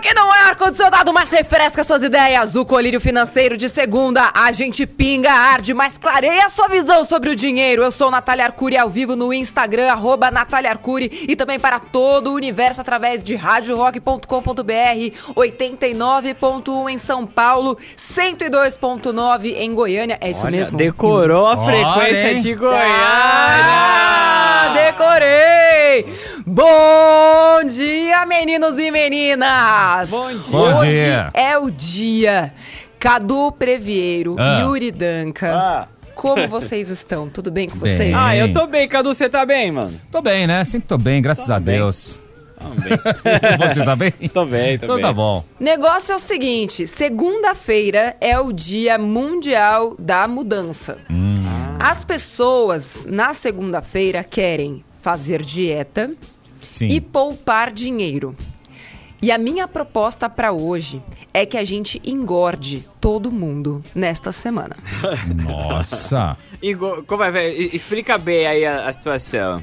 Que não é ar-condicionado, mas refresca suas ideias. O colírio financeiro de segunda. A gente pinga, arde, mas clareia sua visão sobre o dinheiro. Eu sou Natália Arcuri ao vivo no Instagram, arroba Natália Arcuri. E também para todo o universo através de radiorock.com.br, 89.1 em São Paulo, 102.9 em Goiânia. É isso Olha, mesmo? Decorou a Olha, frequência hein? de Ah, Goiânia! decorei! Bom dia, meninos e meninas! Bom dia. Bom Hoje dia. é o dia. Cadu Previeiro, Ah. Yuri Danca. Ah. Como vocês estão? Tudo bem com Bem. vocês? Ah, eu tô bem, Cadu, você tá bem, mano? Tô bem, né? Sempre tô bem, graças a bem. Deus. Também. Você tá bem? tô bem, tô Então bem. tá bom. Negócio é o seguinte: segunda-feira é o Dia Mundial da Mudança. Hum, As pessoas na segunda-feira querem fazer dieta sim. e poupar dinheiro. E a minha proposta para hoje é que a gente engorde todo mundo nesta semana. Nossa. Como é, velho? Explica bem aí a, a situação.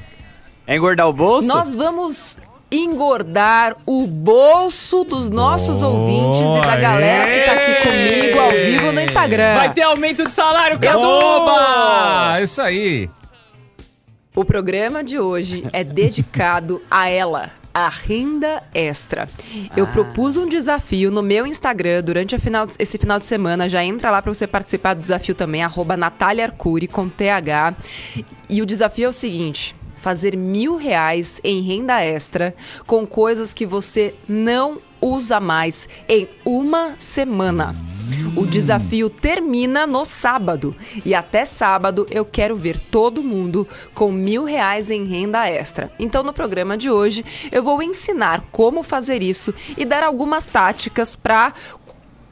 É engordar o bolso? Nós vamos engordar o bolso dos nossos Boa, ouvintes e da galera que tá aqui comigo ao vivo no Instagram. Vai ter aumento de salário, Cadu! Oba! Isso aí. O programa de hoje é dedicado a ela. A renda extra. Eu Ah. propus um desafio no meu Instagram durante final- esse final de semana. Já entra lá para você participar do desafio também, arroba Natália Arcuri com TH. E o desafio é o seguinte: fazer mil reais em renda extra com coisas que você não usa mais em uma semana. O desafio termina no sábado. E até sábado eu quero ver todo mundo com mil reais em renda extra. Então, no programa de hoje, eu vou ensinar como fazer isso e dar algumas táticas para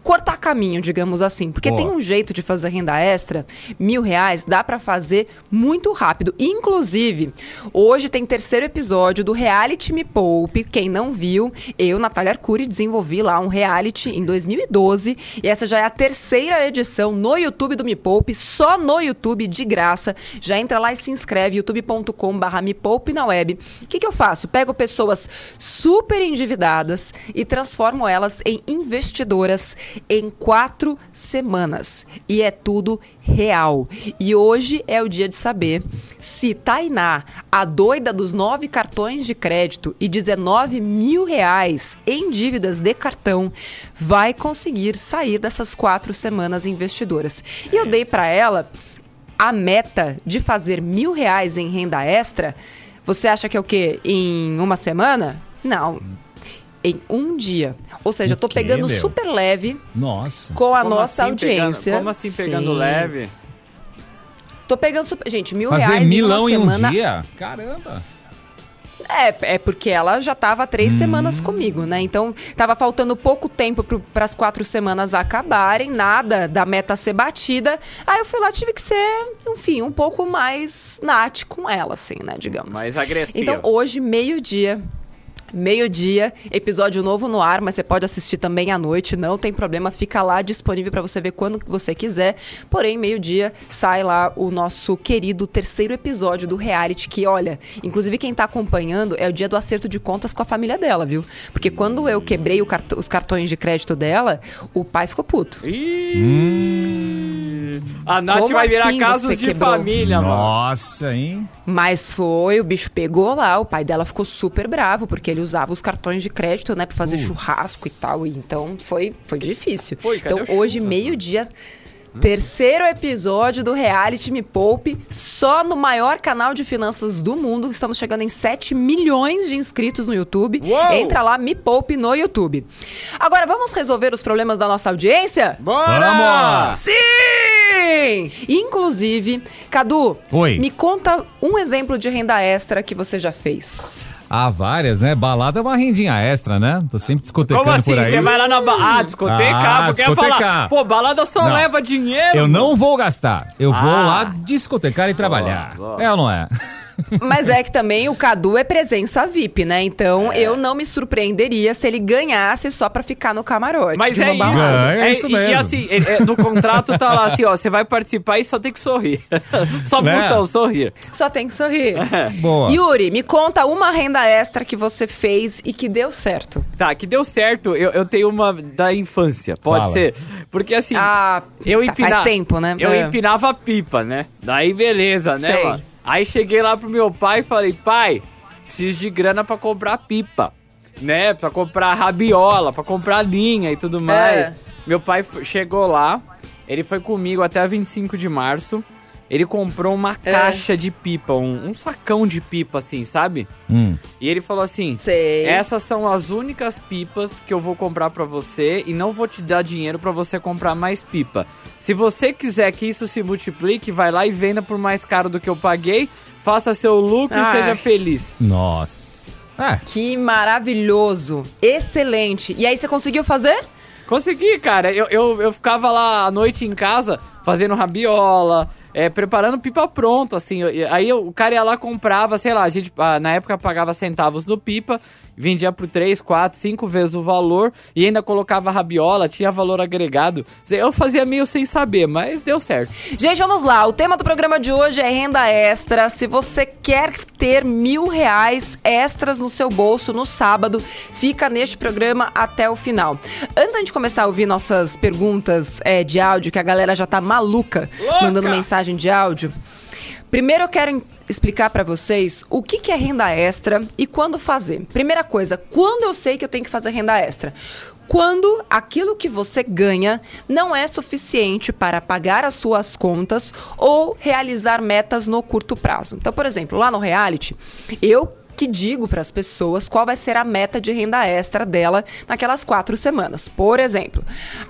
cortar caminho, digamos assim. Porque Boa. tem um jeito de fazer renda extra, mil reais, dá pra fazer muito rápido. Inclusive, hoje tem terceiro episódio do Reality Me Poupe. Quem não viu, eu, Natália Arcuri, desenvolvi lá um reality em 2012. E essa já é a terceira edição no YouTube do Me Poupe, só no YouTube, de graça. Já entra lá e se inscreve, youtube.com.br Me Poupe na web. O que, que eu faço? Pego pessoas super endividadas e transformo elas em investidoras em quatro semanas. E é tudo real. E hoje é o dia de saber se Tainá, a doida dos nove cartões de crédito e 19 mil reais em dívidas de cartão, vai conseguir sair dessas quatro semanas investidoras. E eu dei para ela a meta de fazer mil reais em renda extra. Você acha que é o quê? Em uma semana? Não. Em um dia. Ou seja, eu tô quê, pegando meu? super leve Nossa. com a Como nossa assim audiência. Pegando, como assim pegando Sim. leve? Tô pegando super. Gente, mil Fazer reais milão em em uma um semana. dia? Caramba. É, é porque ela já tava há três Hum. semanas comigo, né? Então tava faltando pouco tempo para as quatro semanas acabarem, nada da meta ser batida. Aí eu fui lá, tive que ser, enfim, um pouco mais nat com ela, assim, né? Digamos. Mais agressivo. Então hoje, meio-dia. Meio-dia, episódio novo no ar, mas você pode assistir também à noite, não tem problema, fica lá disponível para você ver quando você quiser. Porém, meio-dia sai lá o nosso querido terceiro episódio do reality, que olha, inclusive quem tá acompanhando é o dia do acerto de contas com a família dela, viu? Porque quando eu quebrei cart- os cartões de crédito dela, o pai ficou puto. Ih, A Nath Como vai virar assim casos de quebrou? família, mano. Nossa, hein? Mas foi, o bicho pegou lá, o pai dela ficou super bravo, porque ele usava os cartões de crédito, né, pra fazer Putz. churrasco e tal. E então foi, foi difícil. Foi, então hoje, meio-dia, terceiro episódio do Reality Me Poupe, só no maior canal de finanças do mundo. Estamos chegando em 7 milhões de inscritos no YouTube. Uou! Entra lá, Me Poupe no YouTube. Agora, vamos resolver os problemas da nossa audiência? Bora! Vamos! Sim! Inclusive, Cadu, Oi. me conta um exemplo de renda extra que você já fez. Há várias, né? Balada é uma rendinha extra, né? Tô sempre discotecando Como assim? por aí. Você vai lá na ba... Ah, discotecar? Ah, porque discotecar. falar, pô, balada só Não. leva dinheiro. Eu não vou gastar. Eu vou Ah. lá discotecar e trabalhar. boa. É ou não é? Mas é que também o Cadu é presença VIP, né? Então eu não me surpreenderia se ele ganhasse só pra ficar no camarote. Mas é isso. balada. É, é isso e- E mesmo. assim, é- é, no contrato tá lá assim, ó, você vai participar e só tem que sorrir. Só Né? função, sorrir. Só tem que sorrir. Boa. Yuri, me conta uma renda extra que você fez e que deu certo. Tá, que deu certo, eu, eu tenho uma da infância, pode Fala. ser. Porque assim, Ah, eu tá, empinava. faz tempo, né? Eu É. empinava a pipa, né? Daí beleza, né, Sei. mano? Aí cheguei lá pro meu pai e falei, pai, preciso de grana pra comprar pipa. Né? Pra comprar rabiola, pra comprar linha e tudo mais. É. Meu pai chegou lá, ele foi comigo até 25 de março. Ele comprou uma É. caixa de pipa, um, um sacão de pipa, assim, sabe? Hum. E ele falou assim: Sei. essas são as únicas pipas que eu vou comprar pra você e não vou te dar dinheiro pra você comprar mais pipa. Se você quiser que isso se multiplique, vai lá e venda por mais caro do que eu paguei, faça seu lucro Ai. e seja feliz. Nossa. É. Que maravilhoso. Excelente. E aí você conseguiu fazer? Consegui, cara. Eu, eu, eu ficava lá à noite em casa fazendo rabiola, é, preparando pipa pronto, assim. Aí o cara ia lá comprava, sei lá, a gente ah, na época pagava centavos no pipa, vendia por 3, 4, 5 vezes o valor e ainda colocava rabiola, tinha valor agregado. Eu fazia meio sem saber, mas deu certo. Gente, vamos lá. O tema do programa de hoje é renda extra. Se você quer ter mil reais extras no seu bolso no sábado, fica neste programa até o final. Antes da gente começar a ouvir nossas perguntas é, de áudio, que a galera já tá maluca Louca! mandando mensagem de áudio. Primeiro eu quero explicar pra vocês o que, que é renda extra e quando fazer. Primeira coisa, quando eu sei que eu tenho que fazer renda extra? Quando aquilo que você ganha não é suficiente para pagar as suas contas ou realizar metas no curto prazo. Então, por exemplo, lá no reality, eu que digo para as pessoas qual vai ser a meta de renda extra dela naquelas quatro semanas. Por exemplo,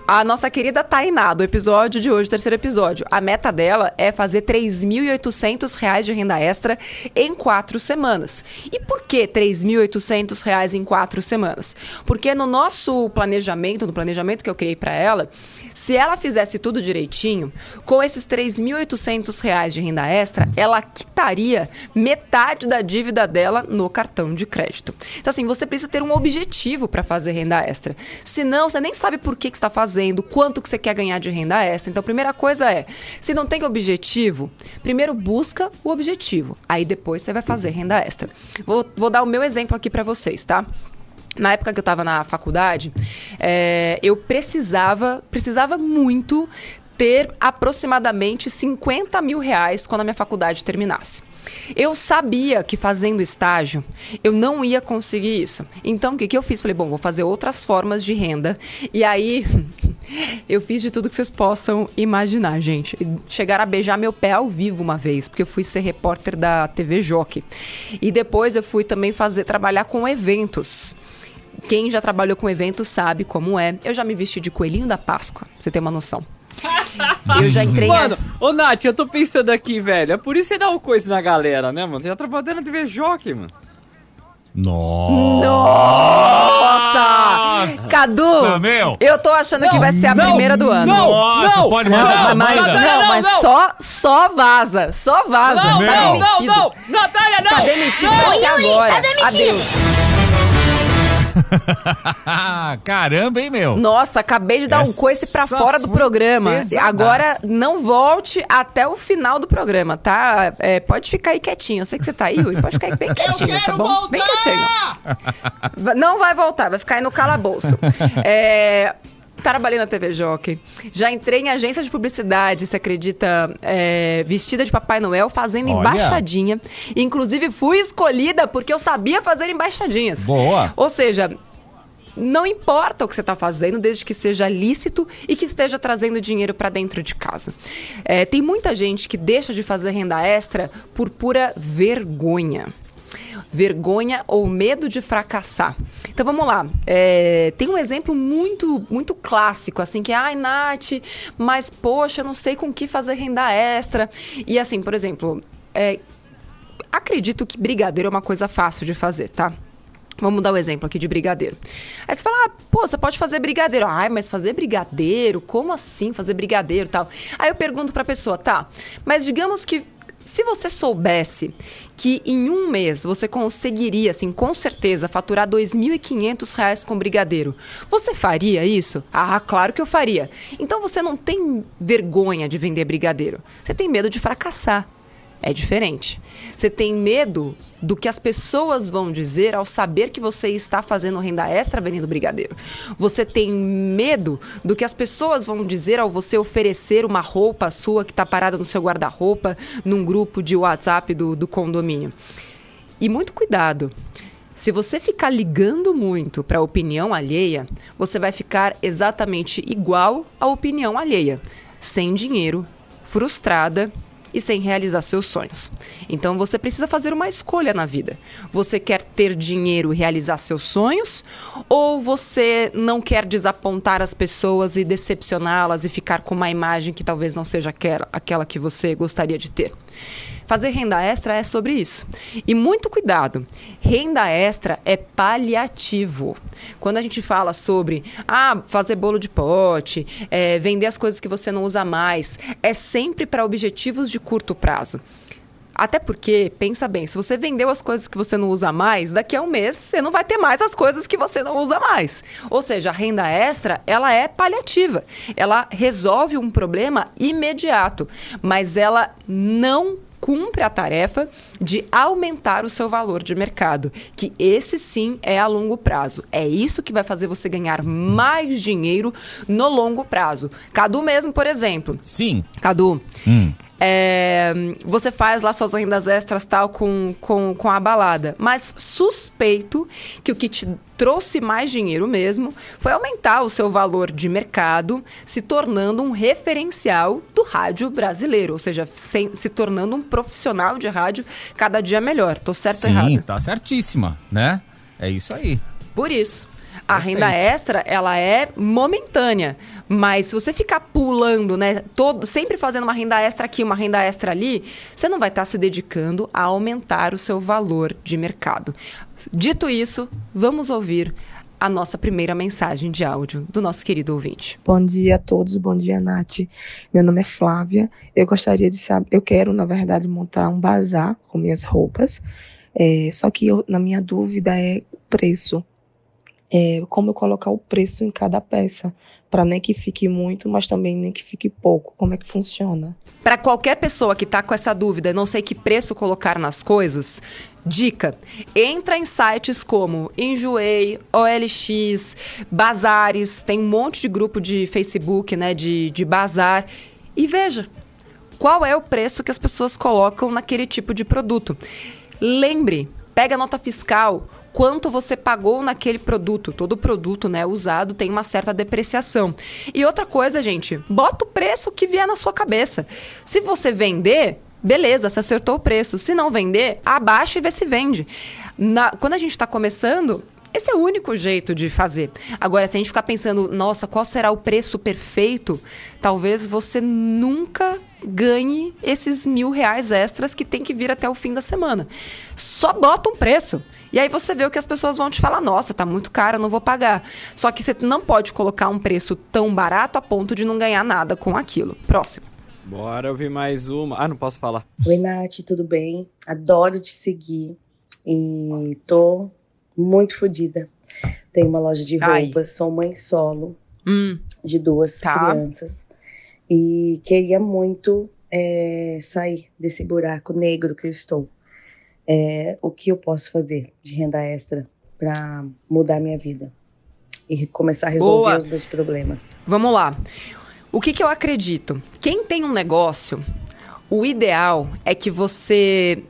a nossa querida Tainá, do episódio de hoje, terceiro episódio, a meta dela é fazer 3.800 reais de renda extra em quatro semanas. E por que 3.800 reais em quatro semanas? Porque no nosso planejamento, no planejamento que eu criei para ela, se ela fizesse tudo direitinho, com esses 3.800 reais de renda extra, ela quitaria metade da dívida dela no cartão de crédito. Então, assim, você precisa ter um objetivo para fazer renda extra. Senão, você nem sabe por que, que está fazendo, quanto que você quer ganhar de renda extra. Então, a primeira coisa é, se não tem objetivo, primeiro busca o objetivo. Aí depois você vai fazer renda extra. Vou, vou dar o meu exemplo aqui para vocês, tá? Na época que eu estava na faculdade, é, eu precisava, precisava muito ter aproximadamente 50 mil reais quando a minha faculdade terminasse. Eu sabia que fazendo estágio eu não ia conseguir isso. Então o que, que eu fiz? Falei, bom, vou fazer outras formas de renda. E aí eu fiz de tudo que vocês possam imaginar, gente. Chegaram a beijar meu pé ao vivo uma vez, porque eu fui ser repórter da TV Jockey. E depois eu fui também fazer trabalhar com eventos. Quem já trabalhou com eventos sabe como é. Eu já me vesti de coelhinho da Páscoa, pra você ter uma noção. Eu já entrei Mano, ô Nath, eu tô pensando aqui, velho. É por isso que você dá uma coisa na galera, né, mano? Você já trabalhou na TV Jockey, mano. Nossa. Nossa! Cadu, meu. eu tô achando que vai ser a não, primeira do ano. não, Nossa, não, pode Não, mandar. mas, manda. não, não, mas não. Só, só vaza, só vaza. Não. Tá não, não, demitido. não! Natália, não! Tá demitido não! vai ser agora. Adeus. Caramba, hein, meu? Nossa, acabei de dar um Essa coice pra fora do programa. pesadaça. Agora não volte até o final do programa, tá? É, pode ficar aí quietinho. Eu sei que você tá aí, Yuri. Pode ficar aí bem quietinho, tá bom? Bem quietinho. Não vai voltar, vai ficar aí no calabouço. É, Trabalhei na TV Jockey. Já entrei em agência de publicidade, você acredita? é, vestida de Papai Noel, fazendo Olha. embaixadinha. Inclusive, fui escolhida porque eu sabia fazer embaixadinhas. Boa. Ou seja, não importa o que você está fazendo, desde que seja lícito e que esteja trazendo dinheiro para dentro de casa. É, tem muita gente que deixa de fazer renda extra por pura vergonha. Vergonha ou medo de fracassar. Então vamos lá. É, tem um exemplo muito, muito clássico, assim, que é, ai, Nath, mas poxa, não sei com que fazer renda extra. E assim, por exemplo, é, acredito que brigadeiro é uma coisa fácil de fazer, tá? Vamos dar o um exemplo aqui de brigadeiro. Aí você fala, ah, pô, você pode fazer brigadeiro. Ai, mas fazer brigadeiro? Como assim fazer brigadeiro tal? Aí eu pergunto pra pessoa, tá, mas digamos que se você soubesse que em um mês você conseguiria, assim, com certeza, faturar R$ 2.500 com brigadeiro, você faria isso? Ah, claro que eu faria. Então você não tem vergonha de vender brigadeiro. Você tem medo de fracassar é diferente. Você tem medo do que as pessoas vão dizer ao saber que você está fazendo renda extra vendendo brigadeiro. Você tem medo do que as pessoas vão dizer ao você oferecer uma roupa sua que está parada no seu guarda-roupa num grupo de WhatsApp do, do condomínio. E muito cuidado. Se você ficar ligando muito para a opinião alheia, você vai ficar exatamente igual à opinião alheia, sem dinheiro, frustrada e sem realizar seus sonhos. Então você precisa fazer uma escolha na vida. Você quer ter dinheiro e realizar seus sonhos ou você não quer desapontar as pessoas e decepcioná-las e ficar com uma imagem que talvez não seja aquela, que você gostaria de ter? Fazer renda extra é sobre isso. E muito cuidado, renda extra é paliativo. Quando a gente fala sobre ah, fazer bolo de pote, é, vender as coisas que você não usa mais, é sempre para objetivos de curto prazo. Até porque, pensa bem, se você vendeu as coisas que você não usa mais, daqui a um mês você não vai ter mais as coisas que você não usa mais. Ou seja, a renda extra, ela é paliativa. Ela resolve um problema imediato, mas ela não cumpre a tarefa de aumentar o seu valor de mercado, que esse sim é a longo prazo. É isso que vai fazer você ganhar mais dinheiro no longo prazo. Cadu mesmo, por exemplo. Sim. Cadu, hum. É, você faz lá suas rendas extras tal com, com, com a balada. Mas suspeito que o que te trouxe mais dinheiro mesmo foi aumentar o seu valor de mercado, se tornando um referencial do rádio brasileiro, ou seja, se, se tornando um profissional de rádio cada dia melhor. Tô certo Sim, ou errado? Sim, tá certíssima, né? É isso aí. Por isso. A Perfeito. renda extra, ela é momentânea, mas se você ficar pulando, né, todo, sempre fazendo uma renda extra aqui, uma renda extra ali, você não vai estar tá se dedicando a aumentar o seu valor de mercado. Dito isso, vamos ouvir a nossa primeira mensagem de áudio do nosso querido ouvinte. Bom dia a todos, bom dia, Nath. Meu nome é Flávia. Eu gostaria de saber, eu quero, na verdade, montar um bazar com minhas roupas. É, só que eu, na minha dúvida é o preço é, como eu colocar o preço em cada peça, para nem que fique muito, mas também nem que fique pouco. Como é que funciona? Para qualquer pessoa que está com essa dúvida, não sei que preço colocar nas coisas, dica: entra em sites como Enjoei, OLX, Bazares, tem um monte de grupo de Facebook, né, de, de bazar, e veja qual é o preço que as pessoas colocam naquele tipo de produto. Lembre, pega a nota fiscal, quanto você pagou naquele produto. Todo produto, né, usado tem uma certa depreciação. E outra coisa, gente, bota o preço que vier na sua cabeça. Se você vender, beleza, você acertou o preço. Se não vender, abaixa e vê se vende. Na, quando a gente está começando, esse é o único jeito de fazer. Agora, se a gente ficar pensando, nossa, qual será o preço perfeito? Talvez você nunca ganhe esses mil reais extras que tem que vir até o fim da semana. Só bota um preço. E aí você vê o que as pessoas vão te falar: nossa, tá muito caro, não vou pagar. Só que você não pode colocar um preço tão barato a ponto de não ganhar nada com aquilo. Próximo. Bora ouvir mais uma. Ah, não posso falar. Oi, Nath, tudo bem? Adoro te seguir. E tô muito fodida. Tenho uma loja de roupas, Ai. sou mãe solo hum. de duas tá. crianças. E queria muito é, sair desse buraco negro que eu estou. É, o que eu posso fazer de renda extra para mudar minha vida e começar a resolver Boa. os meus problemas? Vamos lá. O que, que eu acredito? Quem tem um negócio, o ideal é que você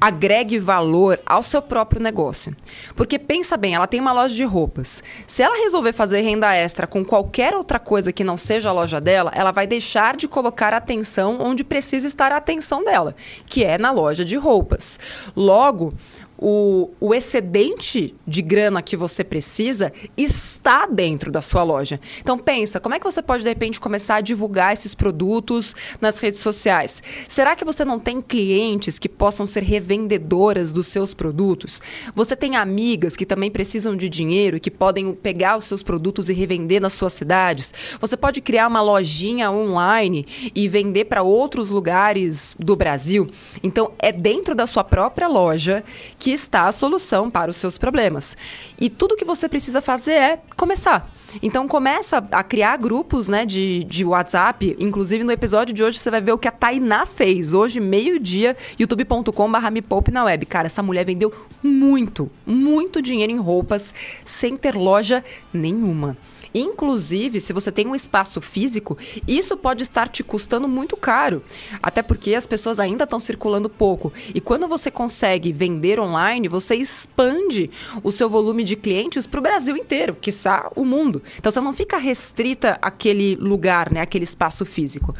agregue valor ao seu próprio negócio. Porque pensa bem, ela tem uma loja de roupas. Se ela resolver fazer renda extra com qualquer outra coisa que não seja a loja dela, ela vai deixar de colocar atenção onde precisa estar a atenção dela, que é na loja de roupas. Logo, o, o excedente de grana que você precisa está dentro da sua loja. Então pensa, como é que você pode de repente começar a divulgar esses produtos nas redes sociais? Será que você não tem clientes que possam ser revendedoras dos seus produtos? Você tem amigas que também precisam de dinheiro e que podem pegar os seus produtos e revender nas suas cidades? Você pode criar uma lojinha online e vender para outros lugares do Brasil? Então é dentro da sua própria loja que que está a solução para os seus problemas. E tudo que você precisa fazer é começar. Então começa a criar grupos né, de, de WhatsApp. Inclusive no episódio de hoje você vai ver o que a Tainá fez. Hoje, meio-dia, youtube.com.br me poupe na web. Cara, essa mulher vendeu muito, muito dinheiro em roupas sem ter loja nenhuma. Inclusive, se você tem um espaço físico, isso pode estar te custando muito caro, até porque as pessoas ainda estão circulando pouco. E quando você consegue vender online, você expande o seu volume de clientes para o Brasil inteiro, quiçá o mundo. Então você não fica restrita àquele lugar, né, àquele espaço físico.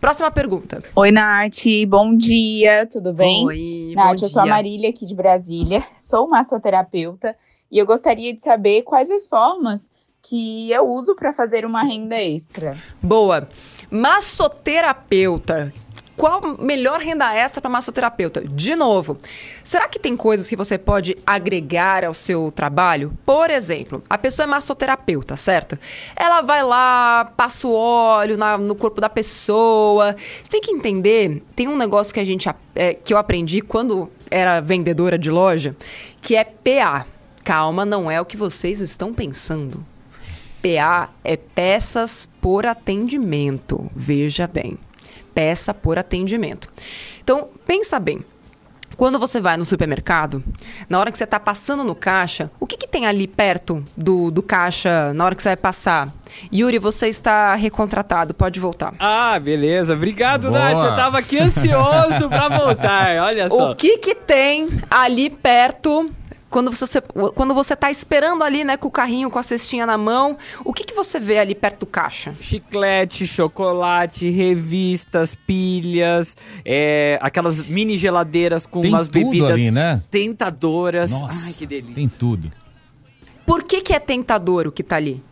Próxima pergunta. Oi, Nath. Bom dia, tudo bem? Oi, Nath, bom eu dia. sou a Marília aqui de Brasília. Sou massoterapeuta e eu gostaria de saber quais as formas que eu uso para fazer uma renda extra. Boa. Massoterapeuta. Qual melhor renda extra para massoterapeuta? De novo, será que tem coisas que você pode agregar ao seu trabalho? Por exemplo, a pessoa é massoterapeuta, certo? Ela vai lá, passa o óleo na, no corpo da pessoa. Você tem que entender, tem um negócio que a gente é, que eu aprendi quando era vendedora de loja, que é PA. Calma, não é o que vocês estão pensando. PA é peças por atendimento. Veja bem, peça por atendimento. Então, pensa bem. Quando você vai no supermercado, na hora que você está passando no caixa, o que, que tem ali perto do, do caixa na hora que você vai passar? Yuri, você está recontratado, pode voltar. Ah, beleza. Obrigado, Boa. Nath. Eu tava aqui ansioso para voltar. Olha só. O que que tem ali perto quando você, quando você tá esperando ali, né, com o carrinho, com a cestinha na mão, o que, que você vê ali perto do caixa? Chiclete, chocolate, revistas, pilhas, é, aquelas mini geladeiras com tem umas tudo bebidas ali, né? tentadoras. Nossa, Ai, que delícia. Tem tudo. Por que, que é tentador o que tá ali?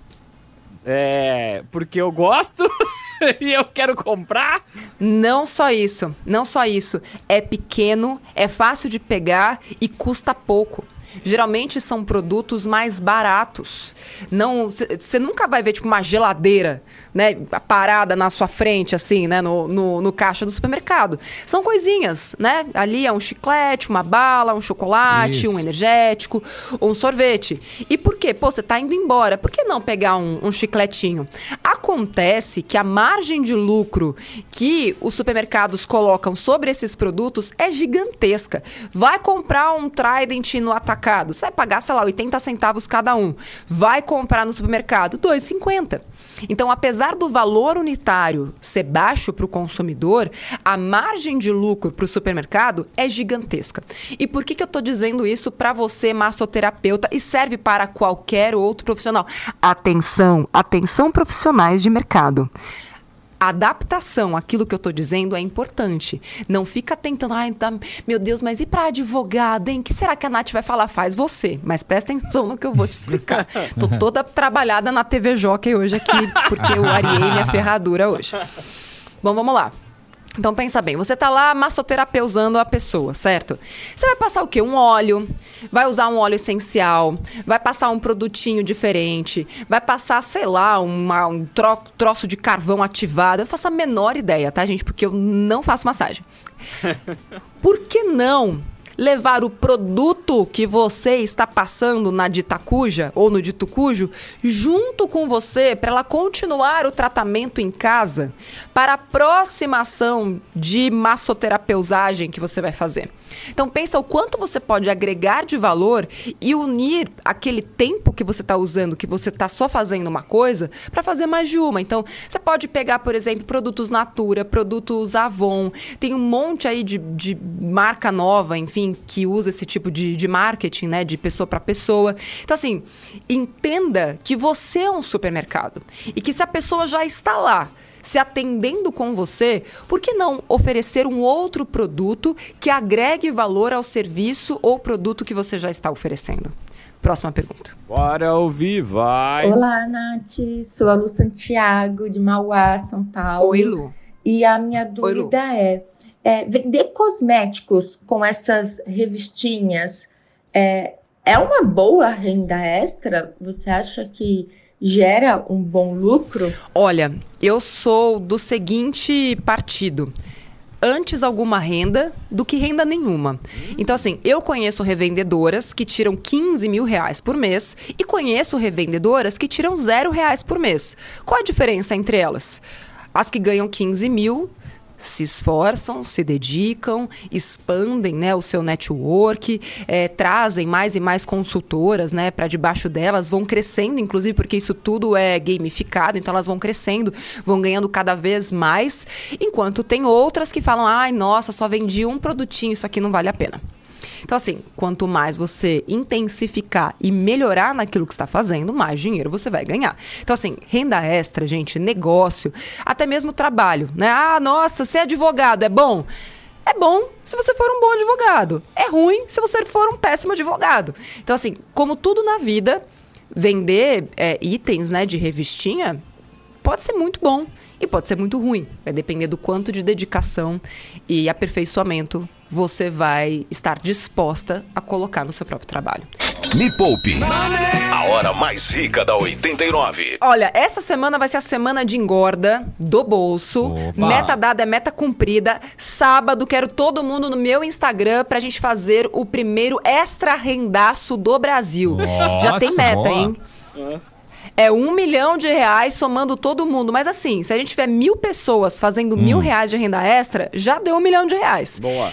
É, porque eu gosto e eu quero comprar. Não só isso, não só isso. É pequeno, é fácil de pegar e custa pouco. Geralmente são produtos mais baratos. Não, você nunca vai ver tipo uma geladeira, né, parada na sua frente assim, né, no, no, no, caixa do supermercado. São coisinhas, né? Ali é um chiclete, uma bala, um chocolate, Isso. um energético, um sorvete. E por quê? Pô, você tá indo embora. Por que não pegar um, um chicletinho? Acontece que a margem de lucro que os supermercados colocam sobre esses produtos é gigantesca. Vai comprar um Trident no atacado, você vai pagar, sei lá, 80 centavos cada um. Vai comprar no supermercado, 2,50. Então, apesar do valor unitário ser baixo para o consumidor, a margem de lucro para o supermercado é gigantesca. E por que, que eu estou dizendo isso para você, massoterapeuta, e serve para qualquer outro profissional? Atenção, atenção profissionais de mercado adaptação àquilo que eu estou dizendo é importante. Não fica tentando, ai, tá, meu Deus, mas e para advogado, hein? O que será que a Nath vai falar? Faz você, mas presta atenção no que eu vou te explicar. Tô toda trabalhada na TV Jockey hoje aqui, porque eu ariei minha ferradura hoje. Bom, vamos lá. Então pensa bem, você tá lá massoterapeusando a pessoa, certo? Você vai passar o quê? Um óleo, vai usar um óleo essencial, vai passar um produtinho diferente, vai passar, sei lá, uma, um tro troço de carvão ativado. Eu faço a menor ideia, tá, gente? Porque eu não faço massagem. Por que não levar o produto que você está passando na ditacuja ou no ditucujo junto com você para ela continuar o tratamento em casa para a aproximação de massoterapeusagem que você vai fazer. Então pensa o quanto você pode agregar de valor e unir aquele tempo que você está usando, que você está só fazendo uma coisa, para fazer mais de uma. Então você pode pegar, por exemplo, produtos Natura, produtos Avon, tem um monte aí de, de marca nova, enfim, que usa esse tipo de, de marketing, né, de pessoa para pessoa. Então, assim, entenda que você é um supermercado e que se a pessoa já está lá se atendendo com você, por que não oferecer um outro produto que agregue valor ao serviço ou produto que você já está oferecendo? Próxima pergunta. Bora ouvir, vai. Olá, Nath. Sou a Lu Santiago, de Mauá, São Paulo. Oi, Lu. E a minha dúvida é, é, vender cosméticos com essas revistinhas é, é uma boa renda extra? Você acha que gera um bom lucro? Olha, eu sou do seguinte partido antes alguma renda do que renda nenhuma. Então, assim, eu conheço revendedoras que tiram 15 mil reais por mês e conheço revendedoras que tiram zero reais por mês. Qual a diferença entre elas? As que ganham 15 mil se esforçam, se dedicam, expandem né, o seu network, é, trazem mais e mais consultoras né, para debaixo delas, vão crescendo, inclusive porque isso tudo é gamificado, então elas vão crescendo, vão ganhando cada vez mais, enquanto tem outras que falam, ai, nossa, só vendi um produtinho, isso aqui não vale a pena. Então, assim, quanto mais você intensificar e melhorar naquilo que está fazendo, mais dinheiro você vai ganhar. Então, assim, renda extra, gente, negócio, até mesmo trabalho, né? Ah, nossa, ser advogado é bom? É bom se você for um bom advogado. É ruim se você for um péssimo advogado. Então, assim, como tudo na vida, vender é, itens né, de revistinha pode ser muito bom e pode ser muito ruim. Vai depender do quanto de dedicação e aperfeiçoamento você vai estar disposta a colocar no seu próprio trabalho. Me Poupe. A hora mais rica da 89. Olha, essa semana vai ser a semana de engorda do bolso. Opa. Meta dada é meta cumprida. Sábado, quero todo mundo no meu Instagram pra gente fazer o primeiro extra rendaço do Brasil. Já tem Nossa, meta, boa. hein? É um milhão de reais somando todo mundo. Mas assim, se a gente tiver mil pessoas fazendo mil reais de renda extra, já deu um milhão de reais. Boa.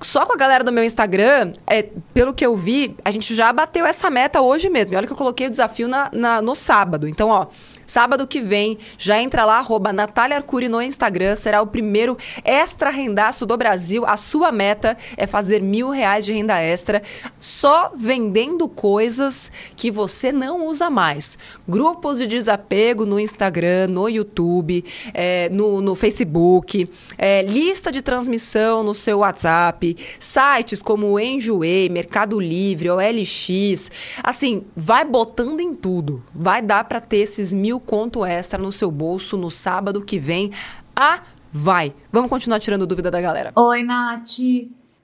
Só com a galera do meu Instagram, é, pelo que eu vi, a gente já bateu essa meta hoje mesmo. E olha que eu coloquei o desafio na- na- no sábado. Então, ó, sábado que vem, já entra lá, arroba Natália Arcuri no Instagram. Será o primeiro extra rendaço do Brasil. A sua meta é fazer mil reais de renda extra só vendendo coisas que você não usa mais. Grupos de desapego no Instagram, no YouTube, é, no, no Facebook, é, lista de transmissão no seu WhatsApp, sites como Enjoei, Mercado Livre, OLX. Assim, vai botando em tudo. Vai dar para ter esses mil conto extra no seu bolso no sábado que vem. Ah, vai. Vamos continuar tirando dúvida da galera. Oi, Nath.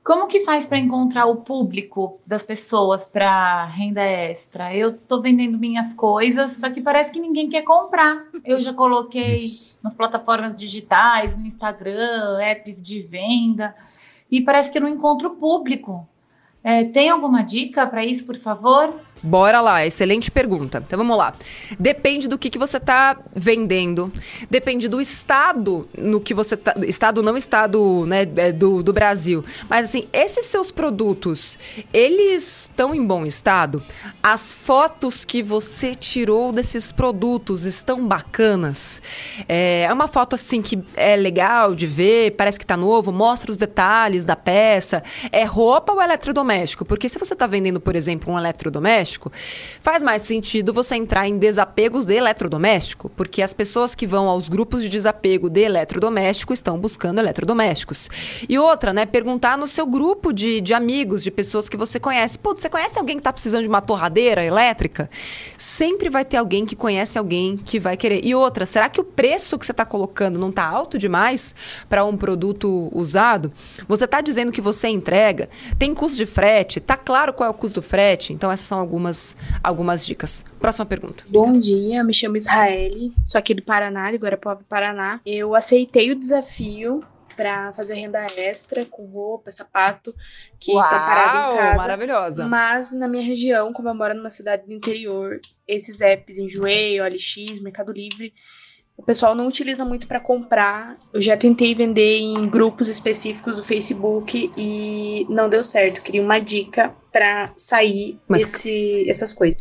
Como que faz para encontrar o público das pessoas para renda extra? Eu tô vendendo minhas coisas, só que parece que ninguém quer comprar. Eu já coloquei nas plataformas digitais, no Instagram, apps de venda, e parece que eu não encontro público. É, tem alguma dica para isso, por favor? Bora lá, excelente pergunta. Então vamos lá. Depende do que, que você está vendendo, depende do estado no que você tá. Estado não estado né, é, do, do Brasil. Mas assim, esses seus produtos, eles estão em bom estado? As fotos que você tirou desses produtos estão bacanas? É é uma foto assim que é legal de ver, parece que tá novo, mostra os detalhes da peça. É roupa ou eletrodoméstico? Porque se você está vendendo, por exemplo, um eletrodoméstico, faz mais sentido você entrar em desapegos de eletrodoméstico, porque as pessoas que vão aos grupos de desapego de eletrodoméstico estão buscando eletrodomésticos. E outra, né, perguntar no seu grupo de, de amigos, de pessoas que você conhece. Pô, você conhece alguém que está precisando de uma torradeira elétrica? Sempre vai ter alguém que conhece alguém que vai querer. E outra, será que o preço que você está colocando não está alto demais para um produto usado? Você está dizendo que você entrega, tem custo de frete, tá claro qual é o custo do frete? Então essas são algumas, algumas dicas. Próxima pergunta. Bom dia, me chamo Israele, sou aqui do Paraná, de Guarapuava, Paraná. Eu aceitei o desafio para fazer renda extra com roupa, sapato, que tá parado em casa. maravilhosa. Mas na minha região, como eu moro numa cidade do interior, esses apps Enjoei, OLX, Mercado Livre, o pessoal não utiliza muito para comprar. Eu já tentei vender em grupos específicos do Facebook e não deu certo. Queria uma dica para sair Mas- esse, essas coisas.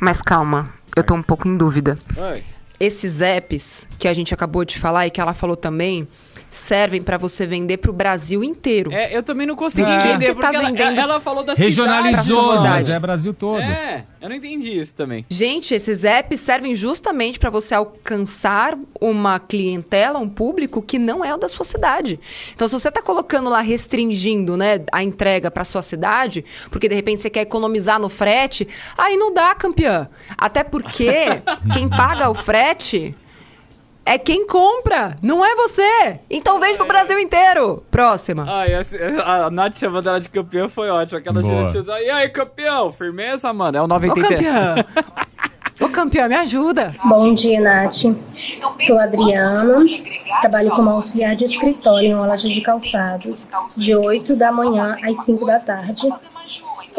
Mas calma, eu tô um pouco em dúvida. Oi. Esses apps que a gente acabou de falar e que ela falou também, servem para você vender para o Brasil inteiro. É, eu também não consegui é. entender, porque tá ela, ela, falou da Regionalizou, cidade. mas é Brasil todo. É, eu não entendi isso também. Gente, esses apps servem justamente para você alcançar uma clientela, um público que não é o da sua cidade. Então, se você está colocando lá, restringindo né, a entrega para sua cidade, porque de repente você quer economizar no frete, aí não dá, campeã. Até porque quem paga o frete é quem compra, não é você. Então veja pro Brasil inteiro. Próxima. Ai, a, a Nath chamando ela de campeã foi ótimo. Aquela gente E aí, campeão? Firmeza, mano. É o 93. Ô, campeão. Ô, campeão, me ajuda. Bom dia, Nath. Sou Adriana. Trabalho como auxiliar de escritório em uma loja de calçados, de 8 da manhã às 5 da tarde.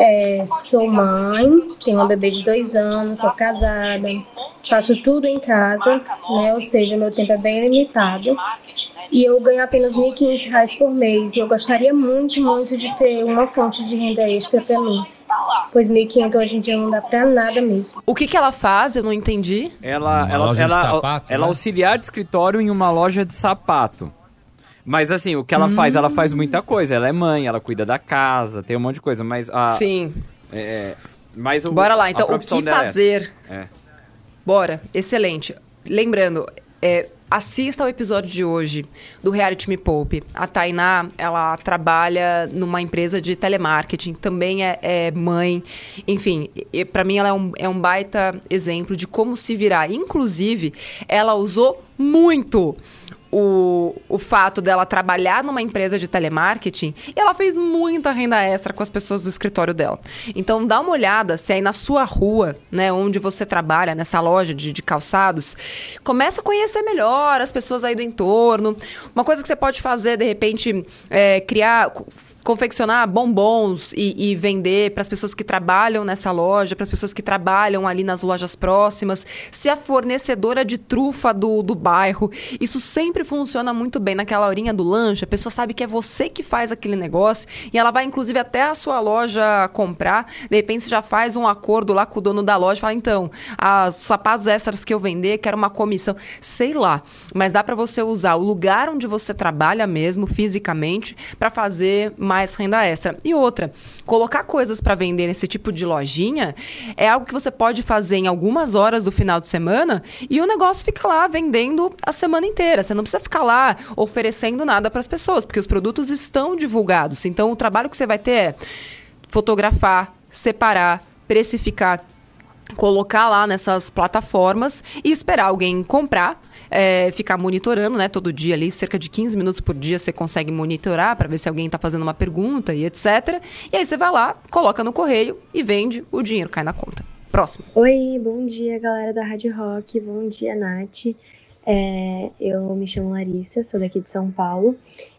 É, sou mãe, tenho um bebê de dois anos, sou casada, faço tudo em casa, né? Ou seja, meu tempo é bem limitado. E eu ganho apenas R$ 1.500 por mês. E eu gostaria muito, muito de ter uma fonte de renda extra para mim. Pois 1.500 hoje em dia não dá pra nada mesmo. O que, que ela faz? Eu não entendi. Ela, ela, ela, sapato, ela né? auxiliar de escritório em uma loja de sapato. Mas assim, o que ela hum. faz? Ela faz muita coisa. Ela é mãe, ela cuida da casa, tem um monte de coisa. Mas a, Sim. É, mas o, Bora lá, então o que é fazer? É. Bora, excelente. Lembrando, é, assista ao episódio de hoje do Reality Me Poupe. A Tainá, ela trabalha numa empresa de telemarketing, também é, é mãe. Enfim, para mim ela é um, é um baita exemplo de como se virar. Inclusive, ela usou muito o, o fato dela trabalhar numa empresa de telemarketing e ela fez muita renda extra com as pessoas do escritório dela. Então dá uma olhada se aí na sua rua, né, onde você trabalha, nessa loja de, de calçados, começa a conhecer melhor as pessoas aí do entorno. Uma coisa que você pode fazer, de repente, é criar confeccionar bombons e, e vender para as pessoas que trabalham nessa loja, para as pessoas que trabalham ali nas lojas próximas, ser a fornecedora de trufa do, do bairro. Isso sempre funciona muito bem naquela horinha do lanche. A pessoa sabe que é você que faz aquele negócio e ela vai, inclusive, até a sua loja comprar. De repente, você já faz um acordo lá com o dono da loja fala: então, os sapatos extras que eu vender, quero uma comissão. Sei lá. Mas dá para você usar o lugar onde você trabalha mesmo, fisicamente, para fazer mais renda extra. E outra, colocar coisas para vender nesse tipo de lojinha é algo que você pode fazer em algumas horas do final de semana e o negócio fica lá vendendo a semana inteira. Você não precisa ficar lá oferecendo nada para as pessoas, porque os produtos estão divulgados. Então, o trabalho que você vai ter é fotografar, separar, precificar colocar lá nessas plataformas e esperar alguém comprar é, ficar monitorando, né? Todo dia ali, cerca de 15 minutos por dia você consegue monitorar para ver se alguém está fazendo uma pergunta e etc. E aí você vai lá, coloca no correio e vende, o dinheiro cai na conta. Próximo. Oi, bom dia, galera da Rádio Rock. Bom dia, Nath. É, eu me chamo Larissa, sou daqui de São Paulo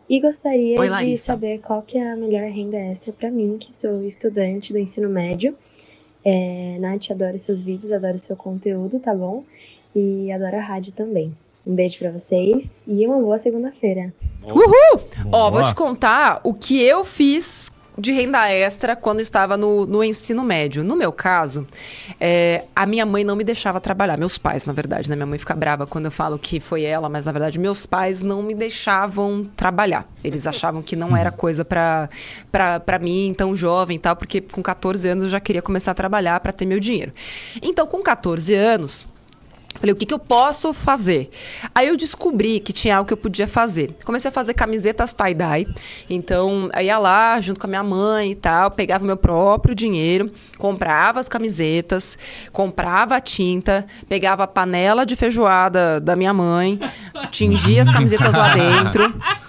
e gostaria Oi, de saber qual que é a melhor renda extra para mim, que sou estudante do ensino médio. É, Nath, adoro seus vídeos, adoro seu conteúdo, tá bom? E adoro a rádio também. Um beijo para vocês e uma boa segunda-feira. Uhul! Ó, vou te contar o que eu fiz de renda extra quando estava no, no ensino médio. No meu caso, é, a minha mãe não me deixava trabalhar. Meus pais, na verdade, né? Minha mãe fica brava quando eu falo que foi ela, mas na verdade meus pais não me deixavam trabalhar. Eles achavam que não era coisa para mim, tão jovem e tal, porque com 14 anos eu já queria começar a trabalhar para ter meu dinheiro. Então, com 14 anos, Falei, o que, que eu posso fazer? Aí eu descobri que tinha algo que eu podia fazer. Comecei a fazer camisetas tie-dye. Então, eu ia lá, junto com a minha mãe e tal, pegava meu próprio dinheiro, comprava as camisetas, comprava a tinta, pegava a panela de feijoada da minha mãe, tingia as camisetas lá dentro.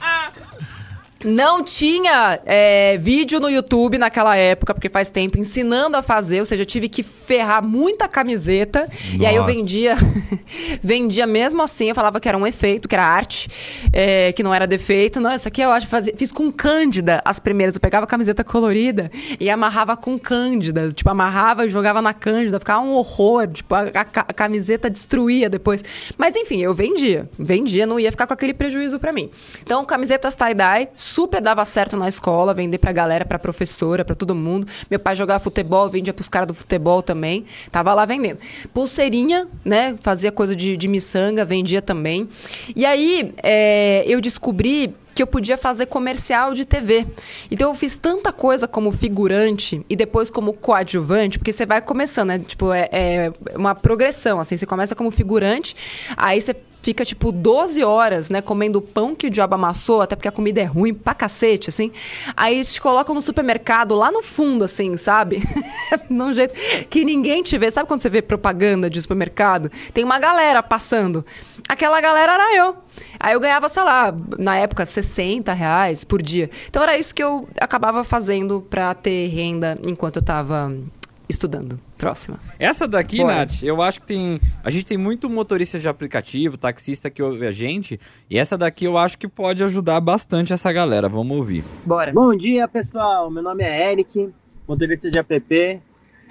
Não tinha é, vídeo no YouTube naquela época, porque faz tempo, ensinando a fazer, ou seja, eu tive que ferrar muita camiseta. Nossa. E aí eu vendia, vendia mesmo assim, eu falava que era um efeito, que era arte, é, que não era defeito. Não, isso aqui eu acho fazia, fiz com cândida as primeiras. Eu pegava a camiseta colorida e amarrava com cândida. Tipo, amarrava e jogava na cândida, ficava um horror. Tipo, a, a, a camiseta destruía depois. Mas enfim, eu vendia. Vendia, não ia ficar com aquele prejuízo para mim. Então, camisetas tie-dye super dava certo na escola, vender pra galera, pra professora, pra todo mundo. Meu pai jogava futebol, vendia pros caras do futebol também. Tava lá vendendo. Pulseirinha, né? Fazia coisa de, de miçanga, vendia também. E aí é, eu descobri que eu podia fazer comercial de TV. Então eu fiz tanta coisa como figurante e depois como coadjuvante, porque você vai começando, né? Tipo, é, é uma progressão, assim, você começa como figurante, aí você fica, tipo, 12 horas, né, comendo pão que o diabo amassou, até porque a comida é ruim pra cacete, assim. Aí eles te colocam no supermercado, lá no fundo, assim, sabe? Num jeito que ninguém te vê. Sabe quando você vê propaganda de supermercado? Tem uma galera passando. Aquela galera era eu. Aí eu ganhava, sei lá, na época, 60 reais por dia. Então era isso que eu acabava fazendo pra ter renda enquanto eu tava estudando. Próxima. Essa daqui, Bora. Nath, eu acho que tem. A gente tem muito motorista de aplicativo, taxista que ouve a gente. E essa daqui eu acho que pode ajudar bastante essa galera. Vamos ouvir. Bora. Bom dia, pessoal. Meu nome é Eric, motorista de app.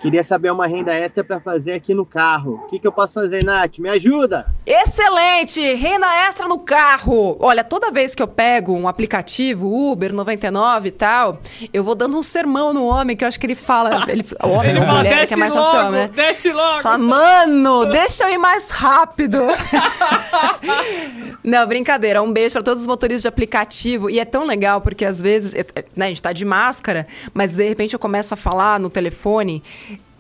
Queria saber uma renda extra para fazer aqui no carro. O que, que eu posso fazer, Nath? Me ajuda! Excelente! Renda extra no carro! Olha, toda vez que eu pego um aplicativo, Uber 99 e tal, eu vou dando um sermão no homem que eu acho que ele fala. Ele, homem ele fala, mulher, que é mais logo, fácil, né? Desce logo! Fala, mano, deixa eu ir mais rápido! Não, brincadeira. Um beijo para todos os motoristas de aplicativo. E é tão legal porque às vezes, né, a gente tá de máscara, mas de repente eu começo a falar no telefone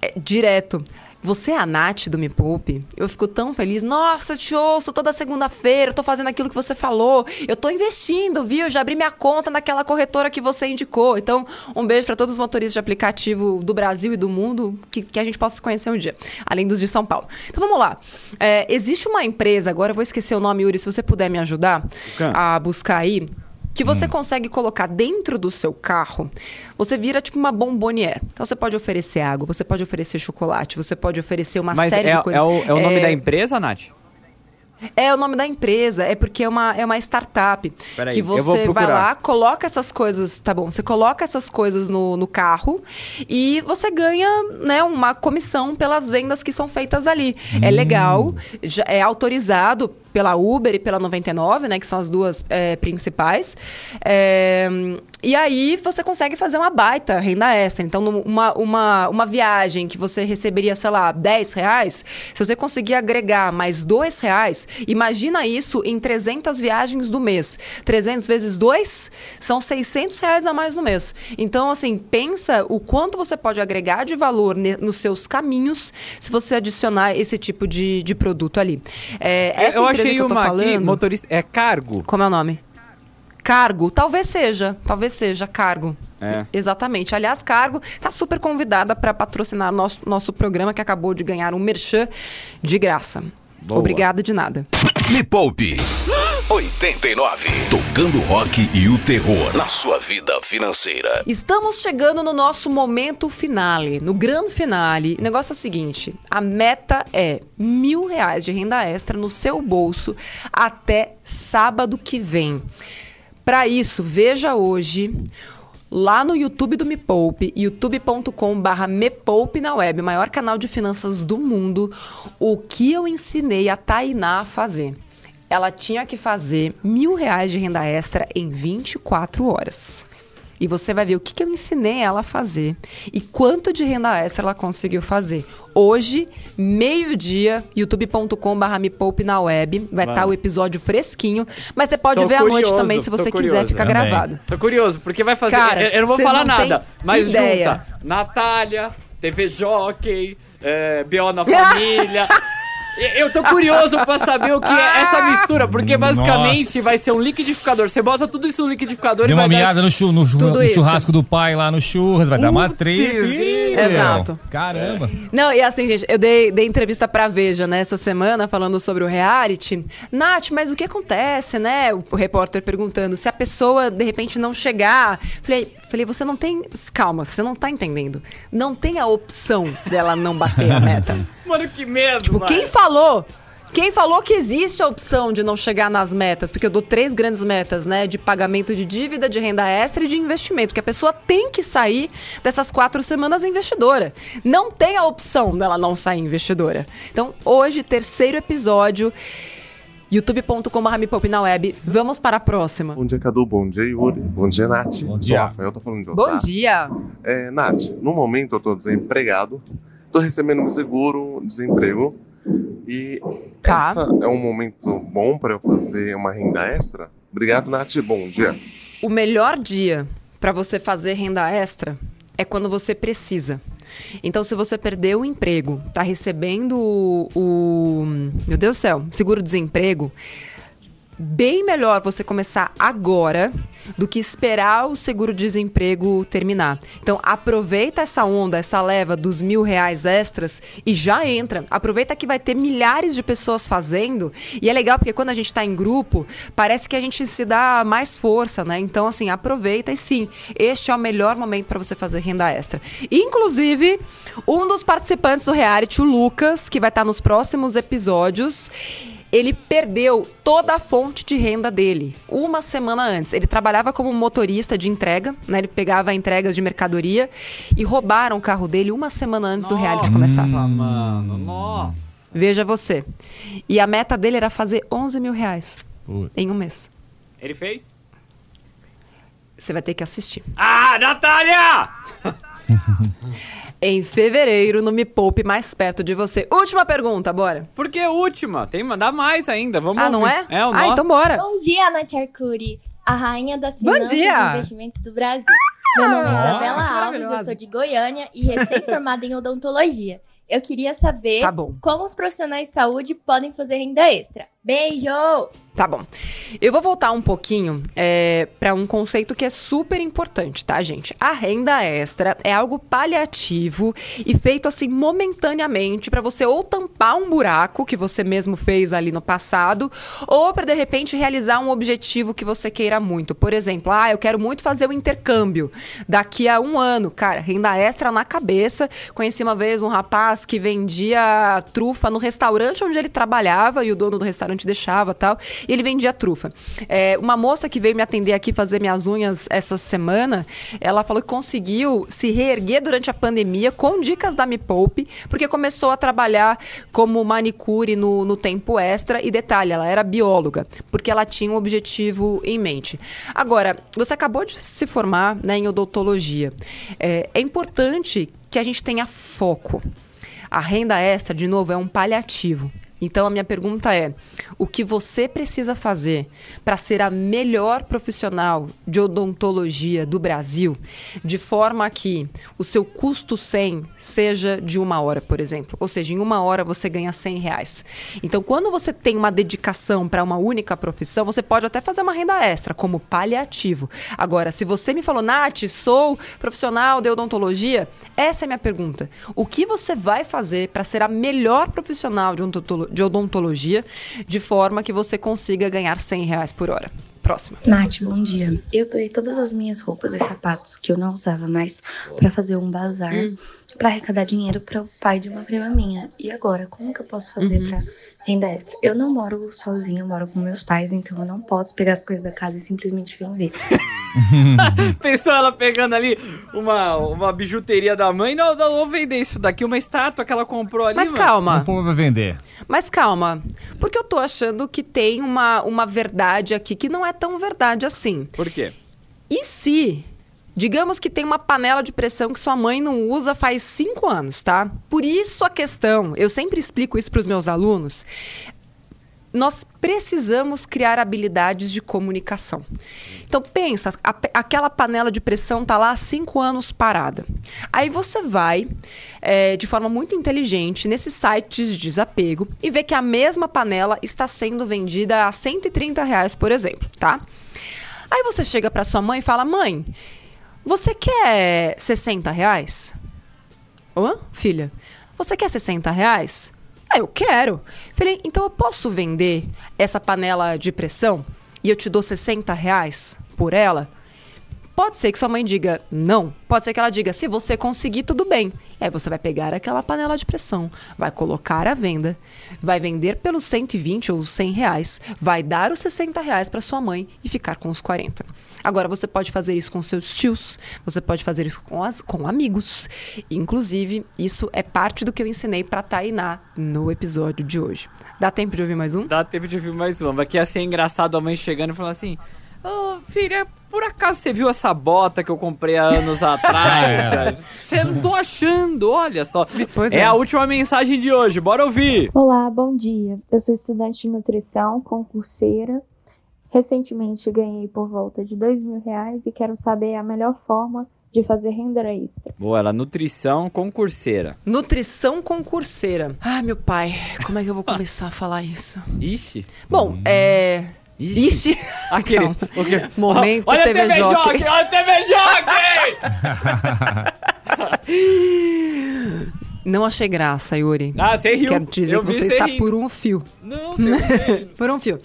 é, direto. Você é a Nath do Me Poupe? Eu fico tão feliz. Nossa, te ouço toda segunda-feira, eu tô fazendo aquilo que você falou. Eu tô investindo, viu? Eu já abri minha conta naquela corretora que você indicou. Então, um beijo para todos os motoristas de aplicativo do Brasil e do mundo, que, que a gente possa se conhecer um dia, além dos de São Paulo. Então, vamos lá. É, existe uma empresa, agora eu vou esquecer o nome, Yuri, se você puder me ajudar a buscar aí que você hum. consegue colocar dentro do seu carro, você vira tipo uma bombonier. Então você pode oferecer água, você pode oferecer chocolate, você pode oferecer uma Mas série é, de coisas. É o, é o nome é... da empresa, Nath? É o nome da empresa, é porque é uma, é uma startup. Peraí, que você vai lá, coloca essas coisas, tá bom, você coloca essas coisas no, no carro e você ganha né, uma comissão pelas vendas que são feitas ali. É hum. É legal, já é autorizado pela Uber e pela 99, né, que são as duas é, principais. É, e aí você consegue fazer uma baita renda extra. Então, uma, uma, uma viagem que você receberia, sei lá, 10 reais, se você conseguir agregar mais 2 reais, imagina isso em 300 viagens do mês. 300 vezes 2 são 600 reais a mais no mês. Então, assim, pensa o quanto você pode agregar de valor nos seus caminhos se você adicionar esse tipo de, de produto ali. É, essa eu achei que eu tô uma falando, aqui, motorista, é cargo. Como é o nome? Cargo, talvez seja, talvez seja cargo. É. Exatamente. Aliás, Cargo está super convidada para patrocinar nosso, nosso programa que acabou de ganhar um merchan de graça. Boa. Obrigada de nada. Me Poupe 89. Tocando rock e o terror na sua vida financeira. Estamos chegando no nosso momento finale, no grande finale. O negócio é o seguinte: a meta é mil reais de renda extra no seu bolso até sábado que vem. Para isso, veja hoje lá no YouTube do Me Poupe, youtube.com/barra Me Poupe na web, maior canal de finanças do mundo, o que eu ensinei a Tainá a fazer. Ela tinha que fazer mil reais de renda extra em 24 horas. E você vai ver o que, que eu ensinei ela a fazer e quanto de renda extra ela conseguiu fazer. Hoje, meio-dia, youtube.com.br me poupe na web. Vai estar tá o episódio fresquinho. Mas você pode tô ver curioso, à noite também, se você quiser, ficar gravado. Tô curioso, porque vai fazer. Cara, eu, eu não vou falar não nada, mas ideia. junta Natália, TV Jockey, é, BO na Família. Eu tô curioso pra saber o que é essa mistura, porque basicamente Nossa. vai ser um liquidificador. Você bota tudo isso no liquidificador Deu e vai uma miada dar... no, chu, no, no churrasco do pai lá no churras, vai dar uma treta. Exato. Caramba. Não, e assim, gente, eu dei, dei entrevista pra Veja, né, essa semana, falando sobre o reality. Nath, mas o que acontece, né? O repórter perguntando se a pessoa, de repente, não chegar. Falei, falei, você não tem. Calma, você não tá entendendo. Não tem a opção dela não bater a meta. Mano, que medo, Tipo, quem falou? Quem falou que existe a opção de não chegar nas metas? Porque eu dou três grandes metas, né? De pagamento de dívida, de renda extra e de investimento. Que a pessoa tem que sair dessas quatro semanas investidora. Não tem a opção dela não sair investidora. Então, hoje, terceiro episódio. youtube.com.br me poupe na web. Vamos para a próxima. Bom dia, Cadu. Bom dia, Yuri. Bom dia, Nath. Bom dia. Sou Rafael, tô falando de Bom Osasco. dia. É, Nath, no momento eu tô desempregado, tô recebendo meu seguro desemprego e Tá. essa é um momento bom para eu fazer uma renda extra? Obrigado, Nath. Bom dia. O melhor dia para você fazer renda extra é quando você precisa. Então, se você perdeu o emprego, tá recebendo o, o- meu Deus do céu, seguro-desemprego, bem melhor você começar agora do que esperar o seguro-desemprego terminar. Então, aproveita essa onda, essa leva dos mil reais extras e já entra. Aproveita que vai ter milhares de pessoas fazendo. E é legal porque quando a gente está em grupo, parece que a gente se dá mais força, né? Então, assim, aproveita e sim, este é o melhor momento para você fazer renda extra. Inclusive, um dos participantes do reality, o Lucas, que vai estar nos próximos episódios, ele perdeu toda a fonte de renda dele uma semana antes. Ele trabalhava como motorista de entrega, né? Ele pegava entregas de mercadoria e roubaram o carro dele uma semana antes do reality começar. Nossa, mano, nossa. Veja você. E a meta dele era fazer 11 mil reais em um mês. Ele fez? Você vai ter que assistir. Ah, Natália! Em fevereiro, no Me Poupe mais perto de você. Última pergunta, bora. Por que última? Tem que mandar mais ainda. Vamos Ah, não ouvir. é? É o Ah, nó. então bora. Bom dia, Nath Arcuri, a rainha das Bom finanças dia. e investimentos do Brasil. Meu nome é Ah, Isabela Alves, eu sou de Goiânia e recém-formada em odontologia. Eu queria saber Tá como os profissionais de saúde podem fazer renda extra. Beijo! Tá bom. Eu vou voltar um pouquinho é, para um conceito que é super importante, tá, gente? A renda extra é algo paliativo e feito assim momentaneamente para você ou tampar um buraco que você mesmo fez ali no passado, ou para de repente realizar um objetivo que você queira muito. Por exemplo, ah, eu quero muito fazer o intercâmbio daqui a um ano. Cara, renda extra na cabeça. Conheci uma vez um rapaz que vendia trufa no restaurante onde ele trabalhava e o dono do restaurante deixava tal. E ele vendia trufa. É, uma moça que veio me atender aqui fazer minhas unhas essa semana, ela falou que conseguiu se reerguer durante a pandemia com dicas da Me Poupe, porque começou a trabalhar como manicure no, no tempo extra. E detalhe, ela era bióloga, porque ela tinha um objetivo em mente. Agora, você acabou de se formar né, em odontologia. É, é importante que a gente tenha foco. A renda extra, de novo, é um paliativo. Então a minha pergunta é: o que você precisa fazer para ser a melhor profissional de odontologia do Brasil, de forma que o seu custo 100 seja de uma hora, por exemplo? Ou seja, em uma hora você ganha 100 reais. Então, quando você tem uma dedicação para uma única profissão, você pode até fazer uma renda extra como paliativo. Agora, se você me falou, Nath, sou profissional de odontologia, essa é a minha pergunta. O que você vai fazer para ser a melhor profissional de odontolo- de odontologia de forma que você consiga ganhar 100 reais por hora? Próxima. Nath, bom dia. Eu doei todas as minhas roupas e sapatos que eu não usava mais pra fazer um bazar Hum. pra arrecadar dinheiro para o pai de uma prima minha. E agora, como que eu posso fazer Uhum. pra renda extra? Eu não moro sozinha, eu moro com meus pais, então eu não posso pegar as coisas da casa e simplesmente vender. Pensou ela pegando ali uma, uma bijuteria da mãe? Não, não, vou vender isso daqui, uma estátua que ela comprou ali. Mas mano. calma. O povo vai vender. Mas calma, porque eu tô achando que tem uma, uma verdade aqui que não é tão verdade assim. Por quê? E se, digamos que tem uma panela de pressão que sua mãe não usa faz cinco anos, tá? Por isso a questão, eu sempre explico isso para os meus alunos. Nós precisamos criar habilidades de comunicação. Então pensa, a- aquela panela de pressão tá lá há cinco anos parada. Aí você vai, é, de forma muito inteligente, nesses sites de desapego e vê que a mesma panela está sendo vendida a 130 reais, por exemplo, tá? Aí você chega para sua mãe e fala: Mãe, você quer 60 reais? Hã, filha? Você quer 60 reais? Ah, eu quero. Falei, então eu posso vender essa panela de pressão e eu te dou 60 reais por ela? Pode ser que sua mãe diga não. Pode ser que ela diga, se você conseguir, tudo bem. E aí você vai pegar aquela panela de pressão, vai colocar à venda, vai vender pelos 120 ou 100 reais, vai dar os 60 reais para sua mãe e ficar com os 40. Agora você pode fazer isso com seus tios, você pode fazer isso com, as, com amigos. Inclusive, isso é parte do que eu ensinei para Tainá no episódio de hoje. Dá tempo de ouvir mais um? Dá tempo de ouvir mais um. Aqui ia ser engraçado a mãe chegando e falando assim: Ô, oh, filha, por acaso você viu essa bota que eu comprei há anos atrás? Você não tô achando, olha só. É, é, a última mensagem de hoje, bora ouvir. Olá, bom dia. Eu sou estudante de nutrição, concurseira Recentemente ganhei por volta de dois mil reais e quero saber a melhor forma de fazer renda extra. Boa, ela nutrição concurseira. Nutrição concurseira. Ai, meu pai, como é que eu vou começar a falar isso? Ixi. Bom, hum. é. Ixi. Ixi. Aqueles. Okay. Momento olha TV, TV Jockey. Jockey. Olha a TV Jockey! Não achei graça, Yuri. Ah, você riu. Quero dizer eu que você está rindo. por um fio. Não, você Por um fio.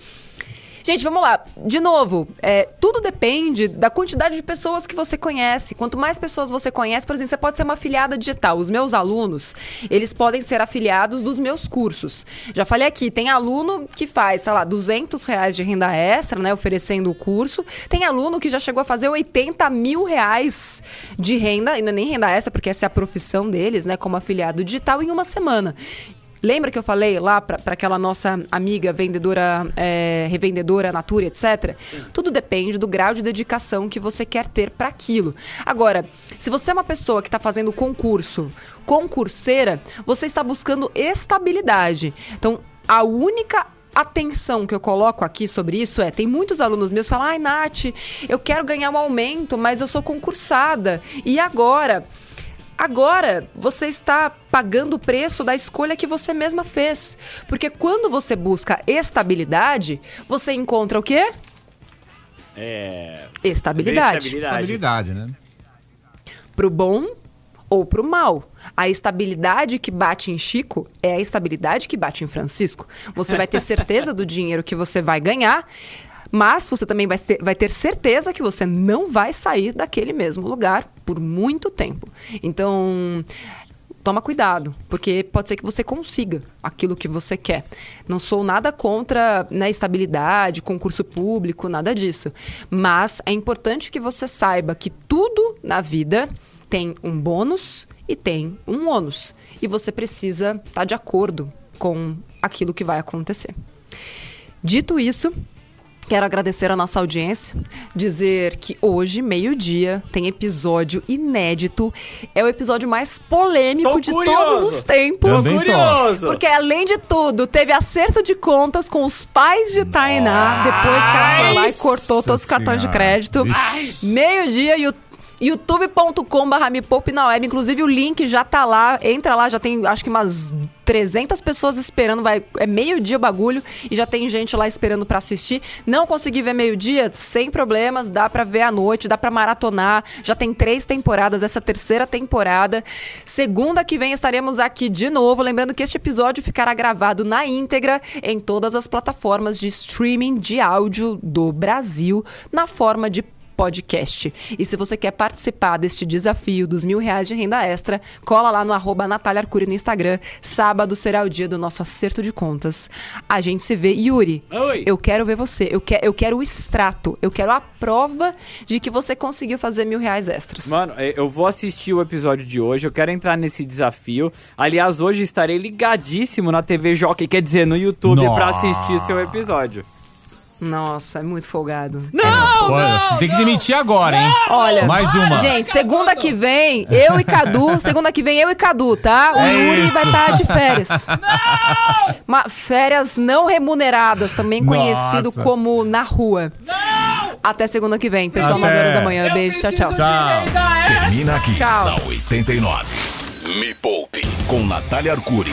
Gente, vamos lá. De novo, é, tudo depende da quantidade de pessoas que você conhece. Quanto mais pessoas você conhece, por exemplo, você pode ser uma afiliada digital. Os meus alunos, eles podem ser afiliados dos meus cursos. Já falei aqui, tem aluno que faz, sei lá, 200 reais de renda extra, né, oferecendo o curso. Tem aluno que já chegou a fazer 80 mil reais de renda, e não é nem renda extra, porque essa é a profissão deles, né, como afiliado digital, em uma semana. Lembra que eu falei lá para aquela nossa amiga vendedora, é, revendedora, Natura, etc? Tudo depende do grau de dedicação que você quer ter para aquilo. Agora, se você é uma pessoa que está fazendo concurso, concurseira, você está buscando estabilidade. Então, a única atenção que eu coloco aqui sobre isso é: tem muitos alunos meus que falam, ai, Nath, eu quero ganhar um aumento, mas eu sou concursada. E agora? Agora você está pagando o preço da escolha que você mesma fez. Porque quando você busca estabilidade, você encontra o quê? É. Estabilidade. Estabilidade, estabilidade né? Pro bom ou pro mal. A estabilidade que bate em Chico é a estabilidade que bate em Francisco. Você vai ter certeza do dinheiro que você vai ganhar, mas você também vai ter, vai ter certeza que você não vai sair daquele mesmo lugar por muito tempo. Então, toma cuidado, porque pode ser que você consiga aquilo que você quer. Não sou nada contra né, estabilidade, concurso público, nada disso. Mas é importante que você saiba que tudo na vida tem um bônus e tem um ônus. E você precisa estar de acordo com aquilo que vai acontecer. Dito isso, Quero agradecer a nossa audiência, dizer que hoje, meio-dia, tem episódio inédito. É o episódio mais polêmico Tô de curioso. todos os tempos. Tô curioso. Porque, além de tudo, teve acerto de contas com os pais de Tainá, depois que ela foi lá e cortou todos os cartões de crédito. Meio-dia, e o youtube.com.br me poupe na web. Inclusive o link já tá lá. Entra lá, já tem acho que umas 300 pessoas esperando. Vai, é meio-dia o bagulho e já tem gente lá esperando para assistir. Não consegui ver meio-dia? Sem problemas, dá para ver à noite, dá para maratonar. Já tem três temporadas, essa terceira temporada. Segunda que vem estaremos aqui de novo. Lembrando que este episódio ficará gravado na íntegra em todas as plataformas de streaming de áudio do Brasil, na forma de podcast. E se você quer participar deste desafio dos mil reais de renda extra, cola lá no arroba Natália Arcuri no Instagram. Sábado será o dia do nosso acerto de contas. A gente se vê. Yuri, Oi. eu quero ver você. Eu, que, eu quero o extrato. Eu quero a prova de que você conseguiu fazer mil reais extras. Mano, é, eu vou assistir o episódio de hoje. Eu quero entrar nesse desafio. Aliás, hoje estarei ligadíssimo na TV Jockey, quer dizer, no YouTube, para assistir seu episódio. Nossa, é muito folgado. Não, Olha, não, tem que não. demitir agora, hein? Olha, Mais uma. Gente, segunda que vem, eu e Cadu, segunda que vem eu e Cadu, tá? O É Yuri isso. vai estar de férias. Ma- férias não remuneradas, também conhecido Nossa. como na rua. Até segunda que vem, pessoal, Até. 9 horas da manhã. Beijo, tchau, tchau. Tchau. Termina aqui Tchau. na 89. Me Poupe com Natália Arcuri.